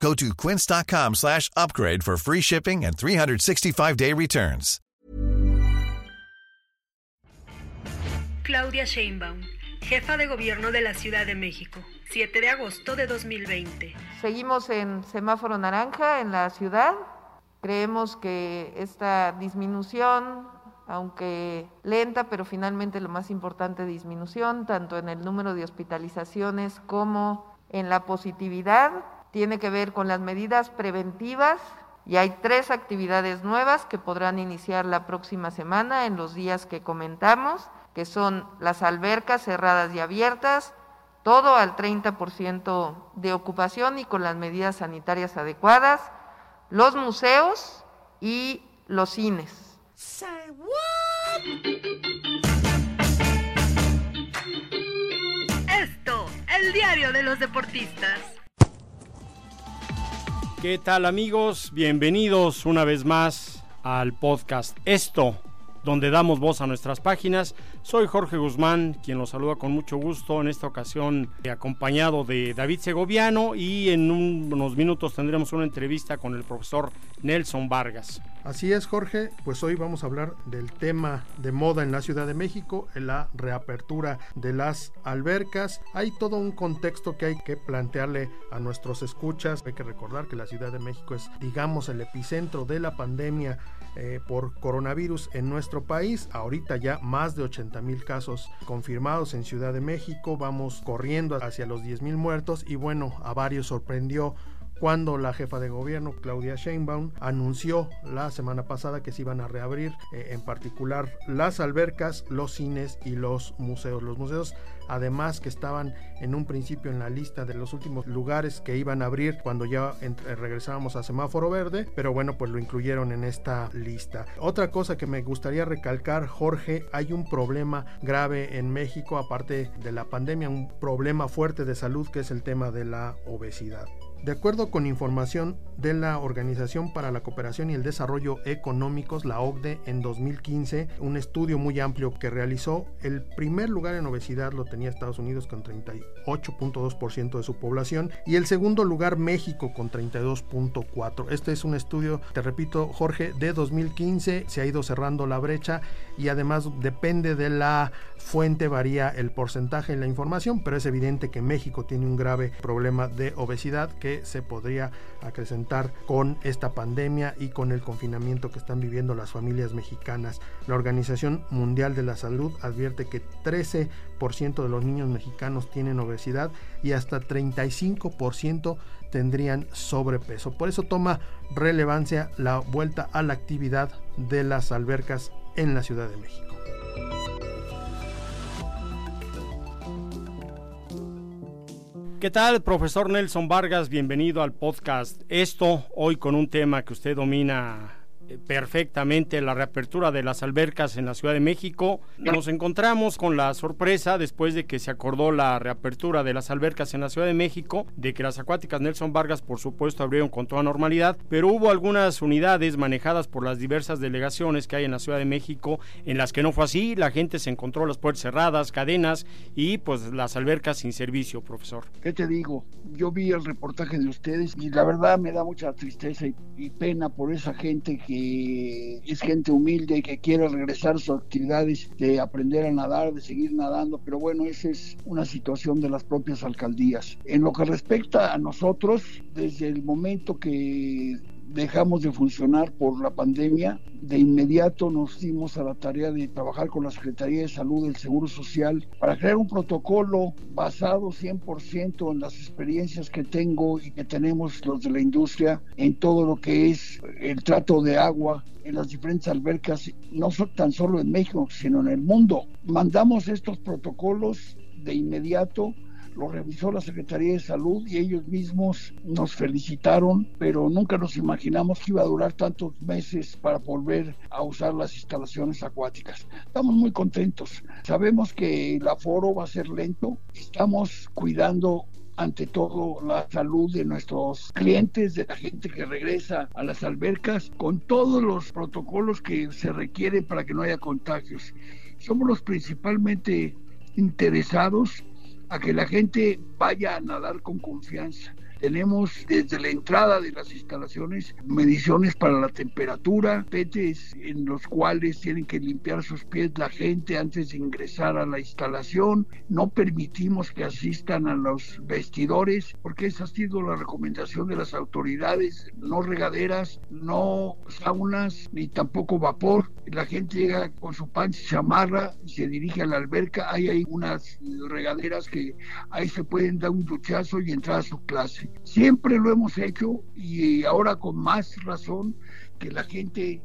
Go to quince.com slash upgrade for free shipping and 365-day returns. Claudia Sheinbaum, jefa de gobierno de la Ciudad de México, 7 de agosto de 2020. Seguimos en semáforo naranja en la ciudad. Creemos que esta disminución, aunque lenta, pero finalmente lo más importante, disminución, tanto en el número de hospitalizaciones como en la positividad, tiene que ver con las medidas preventivas y hay tres actividades nuevas que podrán iniciar la próxima semana en los días que comentamos, que son las albercas cerradas y abiertas, todo al 30% de ocupación y con las medidas sanitarias adecuadas, los museos y los cines. Esto, el diario de los deportistas. ¿Qué tal amigos? Bienvenidos una vez más al podcast Esto, donde damos voz a nuestras páginas. Soy Jorge Guzmán, quien los saluda con mucho gusto en esta ocasión, acompañado de David Segoviano y en unos minutos tendremos una entrevista con el profesor Nelson Vargas. Así es, Jorge, pues hoy vamos a hablar del tema de moda en la Ciudad de México, en la reapertura de las albercas. Hay todo un contexto que hay que plantearle a nuestros escuchas. Hay que recordar que la Ciudad de México es, digamos, el epicentro de la pandemia eh, por coronavirus en nuestro país. Ahorita ya más de 80 mil casos confirmados en Ciudad de México. Vamos corriendo hacia los 10 mil muertos y bueno, a varios sorprendió cuando la jefa de gobierno, Claudia Sheinbaum, anunció la semana pasada que se iban a reabrir, eh, en particular las albercas, los cines y los museos. Los museos, además, que estaban en un principio en la lista de los últimos lugares que iban a abrir cuando ya regresábamos a semáforo verde, pero bueno, pues lo incluyeron en esta lista. Otra cosa que me gustaría recalcar, Jorge, hay un problema grave en México, aparte de la pandemia, un problema fuerte de salud que es el tema de la obesidad. De acuerdo con información de la Organización para la Cooperación y el Desarrollo Económicos, la OCDE, en 2015, un estudio muy amplio que realizó, el primer lugar en obesidad lo tenía Estados Unidos con 38.2% de su población y el segundo lugar México con 32.4%. Este es un estudio, te repito, Jorge, de 2015, se ha ido cerrando la brecha y además depende de la fuente, varía el porcentaje en la información, pero es evidente que México tiene un grave problema de obesidad se podría acrecentar con esta pandemia y con el confinamiento que están viviendo las familias mexicanas. La Organización Mundial de la Salud advierte que 13% de los niños mexicanos tienen obesidad y hasta 35% tendrían sobrepeso. Por eso toma relevancia la vuelta a la actividad de las albercas en la Ciudad de México. ¿Qué tal, profesor Nelson Vargas? Bienvenido al podcast Esto, hoy con un tema que usted domina perfectamente la reapertura de las albercas en la Ciudad de México. Nos encontramos con la sorpresa después de que se acordó la reapertura de las albercas en la Ciudad de México, de que las acuáticas Nelson Vargas por supuesto abrieron con toda normalidad, pero hubo algunas unidades manejadas por las diversas delegaciones que hay en la Ciudad de México en las que no fue así, la gente se encontró las puertas cerradas, cadenas y pues las albercas sin servicio, profesor. ¿Qué te digo? Yo vi el reportaje de ustedes y la verdad me da mucha tristeza y, y pena por esa gente que es gente humilde que quiere regresar a sus actividades de aprender a nadar, de seguir nadando, pero bueno, esa es una situación de las propias alcaldías. En lo que respecta a nosotros, desde el momento que dejamos de funcionar por la pandemia, de inmediato nos dimos a la tarea de trabajar con la Secretaría de Salud del Seguro Social para crear un protocolo basado 100% en las experiencias que tengo y que tenemos los de la industria en todo lo que es el trato de agua en las diferentes albercas, no tan solo en México, sino en el mundo. Mandamos estos protocolos de inmediato lo revisó la Secretaría de Salud y ellos mismos nos felicitaron, pero nunca nos imaginamos que iba a durar tantos meses para volver a usar las instalaciones acuáticas. Estamos muy contentos. Sabemos que el aforo va a ser lento. Estamos cuidando ante todo la salud de nuestros clientes, de la gente que regresa a las albercas, con todos los protocolos que se requieren para que no haya contagios. Somos los principalmente interesados a que la gente vaya a nadar con confianza tenemos desde la entrada de las instalaciones mediciones para la temperatura, petes en los cuales tienen que limpiar sus pies la gente antes de ingresar a la instalación. No permitimos que asistan a los vestidores porque esa ha sido la recomendación de las autoridades. No regaderas, no saunas ni tampoco vapor. La gente llega con su pan y chamarra y se dirige a la alberca. Ahí hay unas regaderas que ahí se pueden dar un duchazo y entrar a su clase. Siempre lo hemos hecho y ahora con más razón que la gente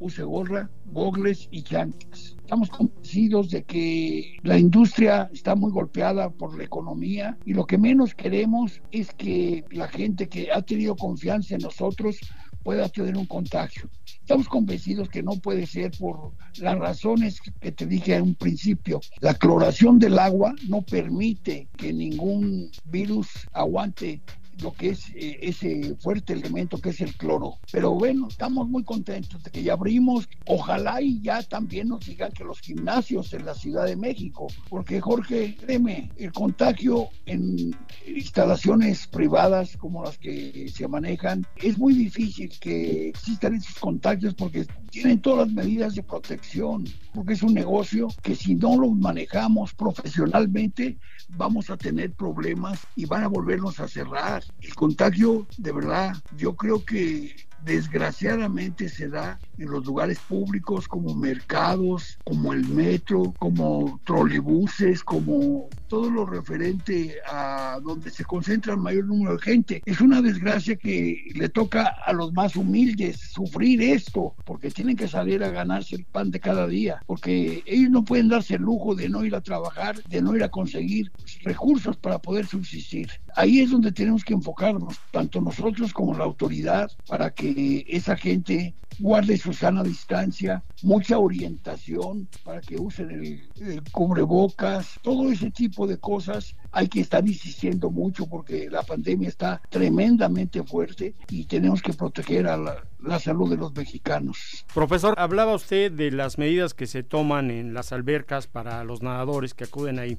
use gorra, gogles y llantas. Estamos convencidos de que la industria está muy golpeada por la economía y lo que menos queremos es que la gente que ha tenido confianza en nosotros pueda tener un contagio. Estamos convencidos que no puede ser por las razones que te dije en un principio. La cloración del agua no permite que ningún virus aguante lo que es eh, ese fuerte elemento que es el cloro. Pero bueno, estamos muy contentos de que ya abrimos. Ojalá y ya también nos digan que los gimnasios en la Ciudad de México, porque Jorge, créeme, el contagio en instalaciones privadas como las que se manejan, es muy difícil que existan esos contagios porque tienen todas las medidas de protección, porque es un negocio que si no lo manejamos profesionalmente, vamos a tener problemas y van a volvernos a cerrar. El contagio, de verdad, yo creo que desgraciadamente se da en los lugares públicos como mercados, como el metro, como trolebuses, como todo lo referente a donde se concentra el mayor número de gente. Es una desgracia que le toca a los más humildes sufrir esto, porque tienen que salir a ganarse el pan de cada día, porque ellos no pueden darse el lujo de no ir a trabajar, de no ir a conseguir recursos para poder subsistir. Ahí es donde tenemos que enfocarnos, tanto nosotros como la autoridad, para que esa gente guarde su sana distancia, mucha orientación para que usen el, cubrebocas, todo ese tipo de cosas hay que estar insistiendo mucho porque la pandemia está tremendamente fuerte y tenemos que proteger a la, la salud de los mexicanos. Profesor, hablaba usted de las medidas que se toman en las albercas para los nadadores que acuden ahí.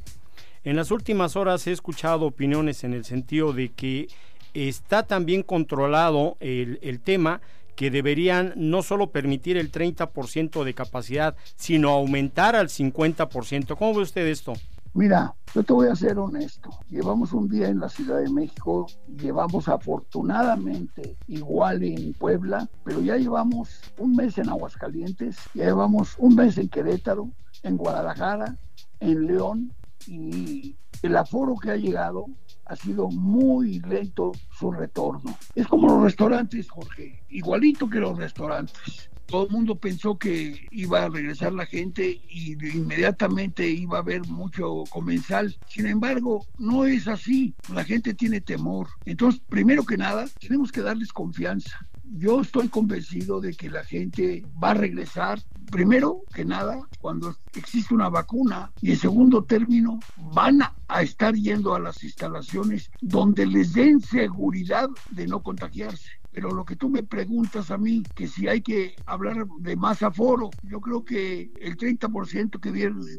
En las últimas horas he escuchado opiniones en el sentido de que está también controlado el, el tema que deberían no solo permitir el 30% de capacidad, sino aumentar al 50%. ¿Cómo ve usted esto? Mira, yo te voy a ser honesto. Llevamos un día en la Ciudad de México, llevamos afortunadamente igual en Puebla, pero ya llevamos un mes en Aguascalientes, ya llevamos un mes en Querétaro, en Guadalajara, en León, y el aforo que ha llegado ha sido muy lento su retorno. Es como los restaurantes, Jorge, igualito que los restaurantes. Todo el mundo pensó que iba a regresar la gente y inmediatamente iba a haber mucho comensal. Sin embargo, no es así. La gente tiene temor. Entonces, primero que nada, tenemos que darles confianza. Yo estoy convencido de que la gente va a regresar primero que nada, cuando existe una vacuna y en segundo término, van a estar yendo a las instalaciones donde les den seguridad de no contagiarse. Pero lo que tú me preguntas a mí, que si hay que hablar de más aforo, yo creo que el 30% que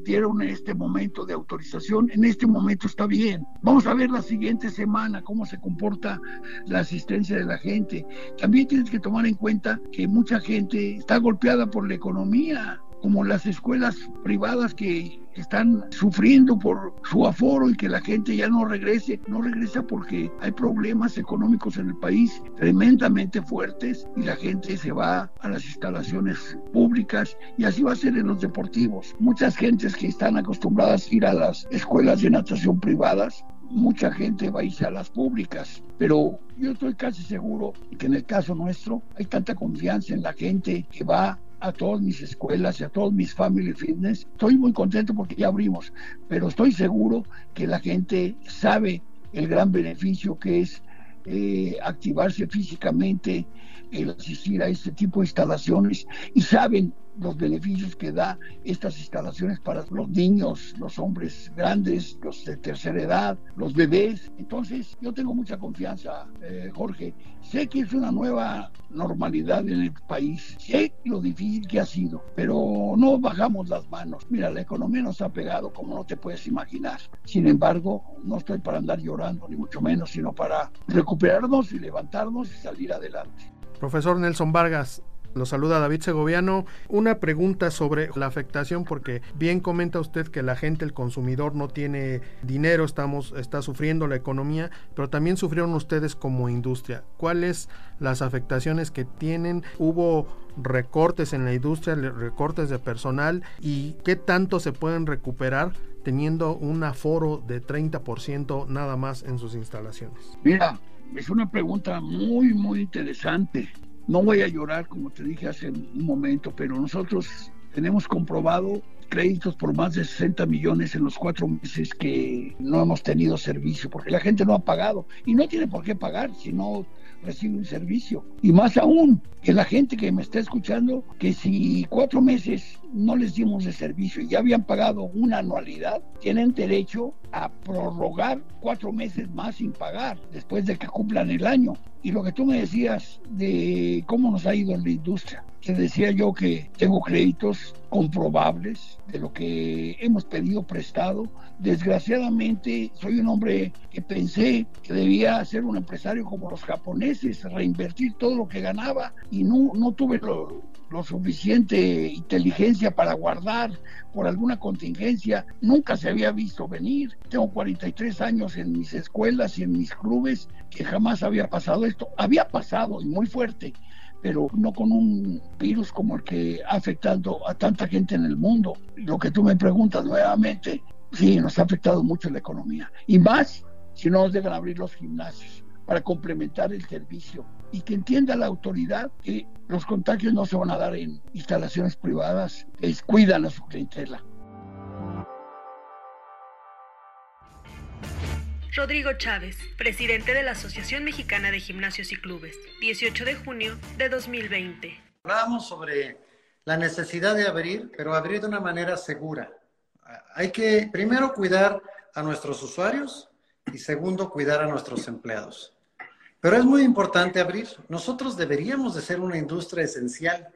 dieron en este momento de autorización, en este momento está bien. Vamos a ver la siguiente semana cómo se comporta la asistencia de la gente. También tienes que tomar en cuenta que mucha gente está golpeada por la economía como las escuelas privadas que están sufriendo por su aforo y que la gente ya no regrese. No regresa porque hay problemas económicos en el país tremendamente fuertes y la gente se va a las instalaciones públicas y así va a ser en los deportivos. Muchas gentes que están acostumbradas a ir a las escuelas de natación privadas mucha gente va a irse a las públicas, pero yo estoy casi seguro que en el caso nuestro hay tanta confianza en la gente que va a todas mis escuelas y a todos mis family fitness. Estoy muy contento porque ya abrimos, pero estoy seguro que la gente sabe el gran beneficio que es eh, activarse físicamente, el asistir a este tipo de instalaciones y saben los beneficios que da estas instalaciones para los niños, los hombres grandes, los de tercera edad, los bebés. Entonces, yo tengo mucha confianza, eh, Jorge. Sé que es una nueva normalidad en el país, sé lo difícil que ha sido, pero no bajamos las manos. Mira, la economía nos ha pegado como no te puedes imaginar. Sin embargo, no estoy para andar llorando, ni mucho menos, sino para recuperarnos y levantarnos y salir adelante. Profesor Nelson Vargas, lo saluda David Segoviano. Una pregunta sobre la afectación, porque bien comenta usted que la gente, el consumidor, no tiene dinero, estamos, está sufriendo la economía, pero también sufrieron ustedes como industria. ¿Cuáles las afectaciones que tienen? ¿Hubo recortes en la industria, recortes de personal? ¿Y qué tanto se pueden recuperar? teniendo un aforo de 30% nada más en sus instalaciones? Mira, es una pregunta muy, muy interesante. No voy a llorar, como te dije hace un momento, pero nosotros tenemos comprobado créditos por más de 60 millones en los cuatro meses que no hemos tenido servicio, porque la gente no ha pagado y no tiene por qué pagar si no recibe un servicio. Y más aún, que la gente que me está escuchando, que si cuatro meses no les dimos de servicio y ya habían pagado una anualidad, tienen derecho a prorrogar cuatro meses más sin pagar después de que cumplan el año. Y lo que tú me decías de cómo nos ha ido en la industria, te decía yo que tengo créditos comprobables de lo que hemos pedido prestado. Desgraciadamente soy un hombre que pensé que debía ser un empresario como los japoneses, reinvertir todo lo que ganaba y no, no tuve lo, lo suficiente inteligencia para guardar por alguna contingencia. Nunca se había visto venir. Tengo 43 años en mis escuelas y en mis clubes que jamás había pasado esto. Había pasado y muy fuerte, pero no con un virus como el que ha afectado a tanta gente en el mundo. Lo que tú me preguntas nuevamente, sí, nos ha afectado mucho la economía. Y más si no nos dejan abrir los gimnasios para complementar el servicio y que entienda la autoridad que los contagios no se van a dar en instalaciones privadas, que cuidan a su clientela. Rodrigo Chávez, presidente de la Asociación Mexicana de Gimnasios y Clubes, 18 de junio de 2020. Hablábamos sobre la necesidad de abrir, pero abrir de una manera segura. Hay que primero cuidar a nuestros usuarios y segundo cuidar a nuestros empleados. Pero es muy importante abrir. Nosotros deberíamos de ser una industria esencial.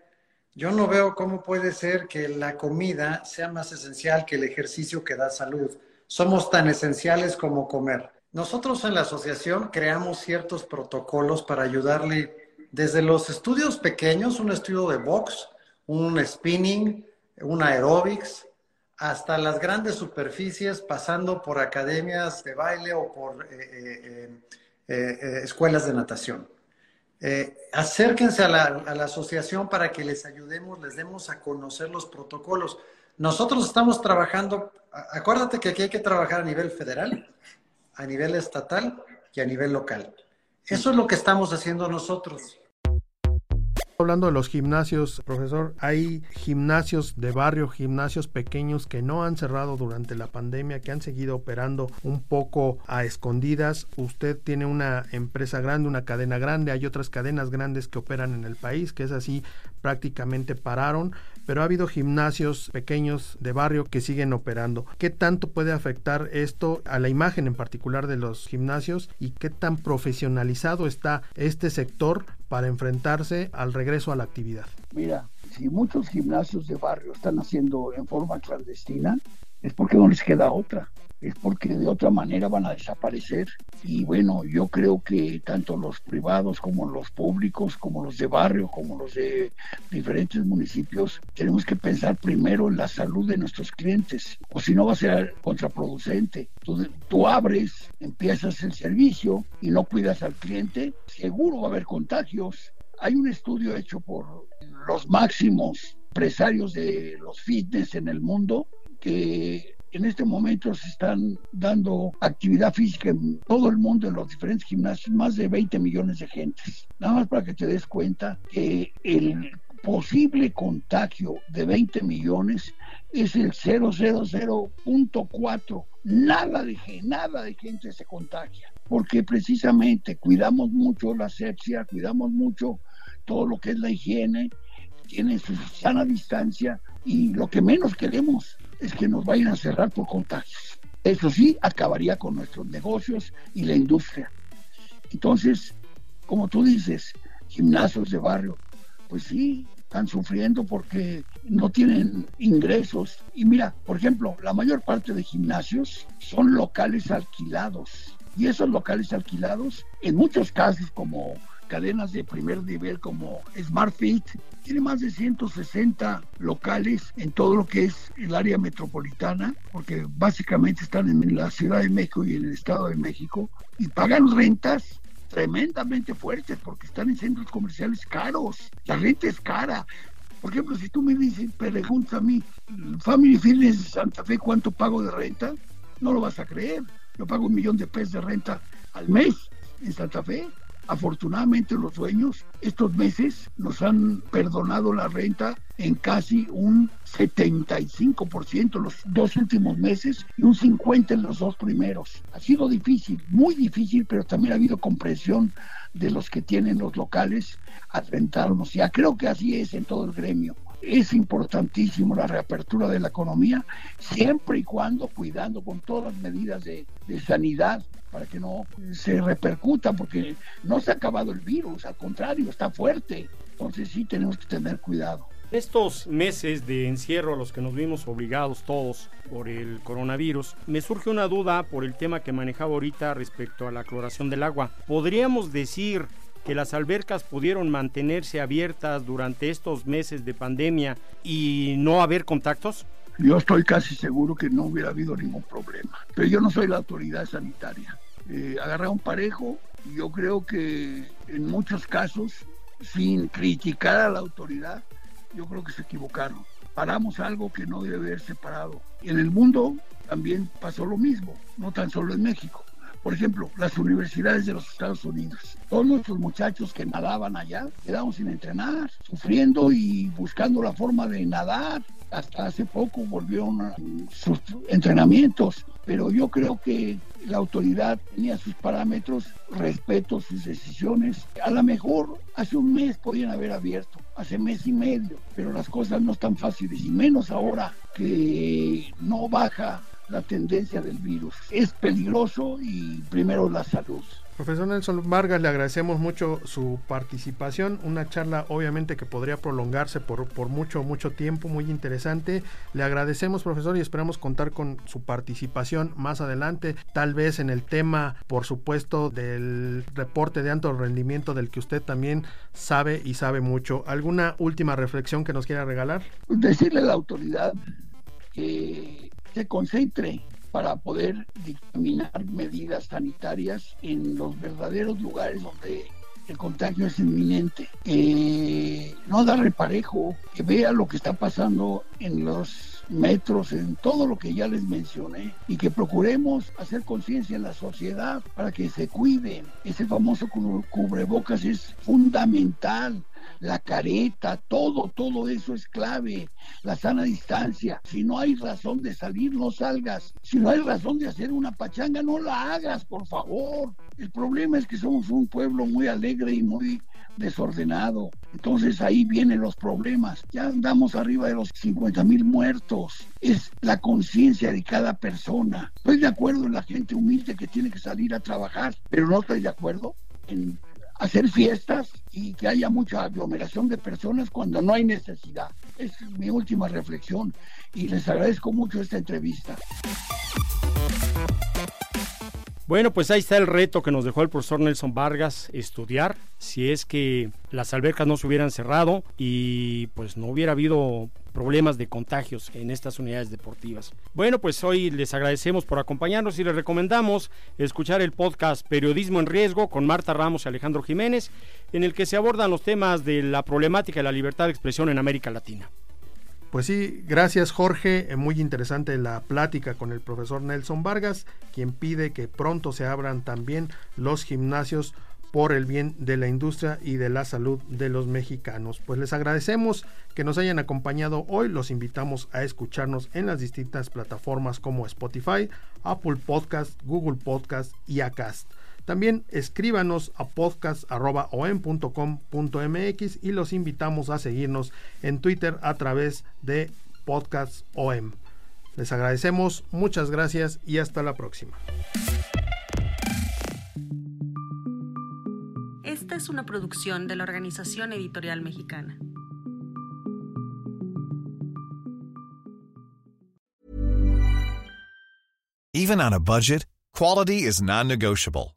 Yo no veo cómo puede ser que la comida sea más esencial que el ejercicio que da salud. Somos tan esenciales como comer. Nosotros en la asociación creamos ciertos protocolos para ayudarle desde los estudios pequeños, un estudio de box, un spinning, un aerobics, hasta las grandes superficies, pasando por academias de baile o por eh, eh, eh, eh, escuelas de natación. Eh, acérquense a la, a la, asociación para que les ayudemos, les demos a conocer los protocolos. Nosotros estamos trabajando, acuérdate que aquí hay que trabajar a nivel federal, a nivel estatal y a nivel local. Eso es lo que estamos haciendo nosotros. Hablando de los gimnasios, profesor, hay gimnasios de barrio, gimnasios pequeños que no han cerrado durante la pandemia, que han seguido operando un poco a escondidas. Usted tiene una empresa grande, una cadena grande, hay otras cadenas grandes que operan en el país, que es así, prácticamente pararon, pero ha habido gimnasios pequeños de barrio que siguen operando. ¿Qué tanto puede afectar esto a la imagen en particular de los gimnasios y qué tan profesionalizado está este sector para enfrentarse al regreso a la actividad? Mira, si muchos gimnasios de barrio están haciendo en forma clandestina, es porque no les queda otra, es porque de otra manera van a desaparecer. Y bueno, yo creo que tanto los privados como los públicos, como los de barrio, como los de diferentes municipios, tenemos que pensar primero en la salud de nuestros clientes, o si no va a ser contraproducente. Tú, abres, empiezas el servicio y no cuidas al cliente, seguro va a haber contagios. Hay un estudio hecho por los máximos empresarios de los fitness en el mundo que en este momento se están dando actividad física en todo el mundo, en los diferentes gimnasios, más de 20 millones de gentes. Nada más para que te des cuenta que el posible contagio de 20 millones es el 000.4. Nada de, nada de gente se contagia, porque precisamente cuidamos mucho la asepsia, cuidamos mucho todo lo que es la higiene, tiene su sana distancia y lo que menos queremos es que nos vayan a cerrar por contagios. Eso sí, acabaría con nuestros negocios y la industria. Entonces, como tú dices, gimnasios de barrio, pues sí, están sufriendo porque no tienen ingresos. Y mira, por ejemplo, la mayor parte de gimnasios son locales alquilados. Y esos locales alquilados, en muchos casos como cadenas de primer nivel como SmartFit, tiene más de 160 locales en todo lo que es el área metropolitana, porque básicamente están en la Ciudad de México y en el Estado de México, y pagan rentas tremendamente fuertes porque están en centros comerciales caros. La renta es cara. Por ejemplo, si tú me dices, preguntas a mí, Family Fitness de Santa Fe, ¿cuánto pago de renta? No lo vas a creer. Yo pago un millón de pesos de renta al mes en Santa Fe. Afortunadamente los dueños estos meses nos han perdonado la renta en casi un 75% los dos últimos meses y un 50% en los dos primeros. Ha sido difícil, muy difícil, pero también ha habido comprensión de los que tienen los locales a rentarnos. Ya creo que así es en todo el gremio. Es importantísimo la reapertura de la economía, siempre y cuando cuidando con todas las medidas de, de sanidad para que no se repercuta, porque no se ha acabado el virus, al contrario, está fuerte. Entonces sí tenemos que tener cuidado. Estos meses de encierro a los que nos vimos obligados todos por el coronavirus, me surge una duda por el tema que manejaba ahorita respecto a la cloración del agua. ¿Podríamos decir que las albercas pudieron mantenerse abiertas durante estos meses de pandemia y no haber contactos? Yo estoy casi seguro que no hubiera habido ningún problema, pero yo no soy la autoridad sanitaria. Eh, un parejo y yo creo que en muchos casos, sin criticar a la autoridad, yo creo que se equivocaron. Paramos algo que no debe haberse parado. Y en el mundo también pasó lo mismo, no tan solo en México. Por ejemplo, las universidades de los Estados Unidos. Todos nuestros muchachos que nadaban allá quedaron sin entrenar, sufriendo y buscando la forma de nadar. Hasta hace poco volvieron a sus entrenamientos, pero yo creo que la autoridad tenía sus parámetros, respeto sus decisiones. A lo mejor hace un mes podían haber abierto, hace mes y medio, pero las cosas no están fáciles y menos ahora que no baja la tendencia del virus. Es peligroso y primero la salud. Profesor Nelson Vargas, le agradecemos mucho su participación, una charla obviamente que podría prolongarse por, por mucho, mucho tiempo, muy interesante. Le agradecemos, profesor, y esperamos contar con su participación más adelante, tal vez en el tema, por supuesto, del reporte de alto rendimiento del que usted también sabe y sabe mucho. ¿Alguna última reflexión que nos quiera regalar? Decirle a la autoridad que se concentre para poder dictaminar medidas sanitarias en los verdaderos lugares donde el contagio es inminente. no da reparejo, que vea lo que está pasando en los metros, en todo lo que ya les mencioné, y que procuremos hacer conciencia en la sociedad para que se cuiden. Ese famoso cubrebocas es fundamental la careta, todo, todo eso es clave, la sana distancia. Si no hay razón de salir, no salgas. Si no hay razón de hacer una pachanga, no la hagas, por favor. El problema es que somos un pueblo muy alegre y muy desordenado. Entonces ahí vienen los problemas. Ya andamos arriba de los 50 mil muertos. Es la conciencia de cada persona. Estoy de acuerdo en la gente humilde que tiene que salir a trabajar, pero no estoy de acuerdo en hacer fiestas y que haya mucha aglomeración de personas cuando no hay necesidad. Es mi última reflexión y les agradezco mucho esta entrevista. Bueno, pues ahí está el reto que nos dejó el profesor Nelson Vargas, estudiar si es que las albercas no se hubieran cerrado y pues no hubiera habido problemas de contagios en estas unidades deportivas. Bueno, pues hoy les agradecemos por acompañarnos y les recomendamos escuchar el podcast Periodismo en Riesgo con Marta Ramos y Alejandro Jiménez, en el que se abordan los temas de la problemática de la libertad de expresión en América Latina. Pues sí, gracias Jorge. Muy interesante la plática con el profesor Nelson Vargas, quien pide que pronto se abran también los gimnasios por el bien de la industria y de la salud de los mexicanos. Pues les agradecemos que nos hayan acompañado hoy, los invitamos a escucharnos en las distintas plataformas como Spotify, Apple Podcast, Google Podcast y Acast. También escríbanos a podcast.om.com.mx y los invitamos a seguirnos en Twitter a través de podcastom. Les agradecemos, muchas gracias y hasta la próxima. Esta es una producción de la Organización Editorial Mexicana. Even on a budget, quality is non-negotiable.